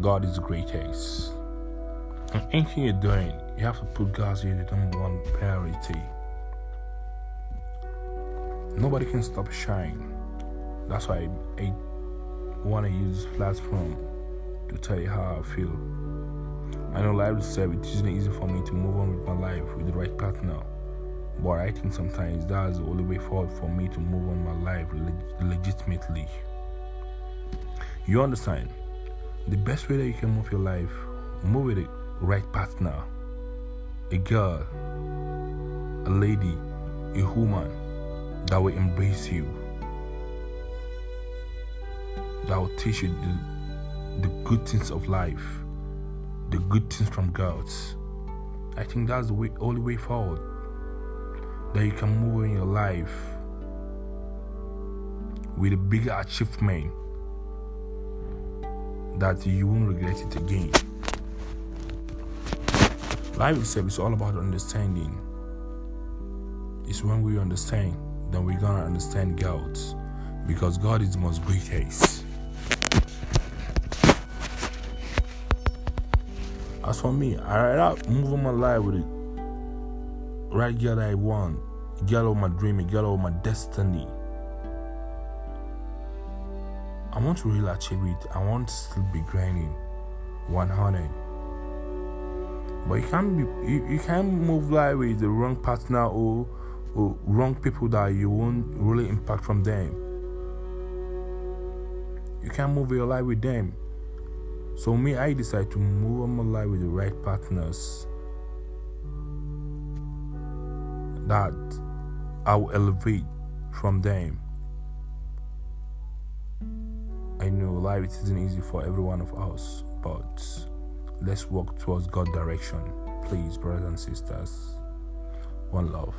God is greatest. And anything you're doing, you have to put God as your number one priority. Nobody can stop shine. That's why I, I want to use platform to tell you how I feel. I know life itself it isn't easy for me to move on with my life with the right partner. But I think sometimes that's the only way forward for me to move on my life leg- legitimately. You understand? The best way that you can move your life, move with the right partner. A girl, a lady, a woman that will embrace you, that will teach you the, the good things of life, the good things from God. I think that's the way, only way forward that you can move in your life with a bigger achievement that you won't regret it again. Life itself is all about understanding. It's when we understand, then we're gonna understand God. Because God is the most greatest. As for me, I rather move on my life with it right girl I want, girl of my dream, girl of my destiny. I want to really achieve it. I want to still be grinding 100. But you can't be you, you can't move life with the wrong partner or or wrong people that you won't really impact from them. You can't move your life with them. So me, I decide to move on my life with the right partners that I will elevate from them. I know life isn't easy for every one of us, but let's walk towards God's direction. Please, brothers and sisters. One love.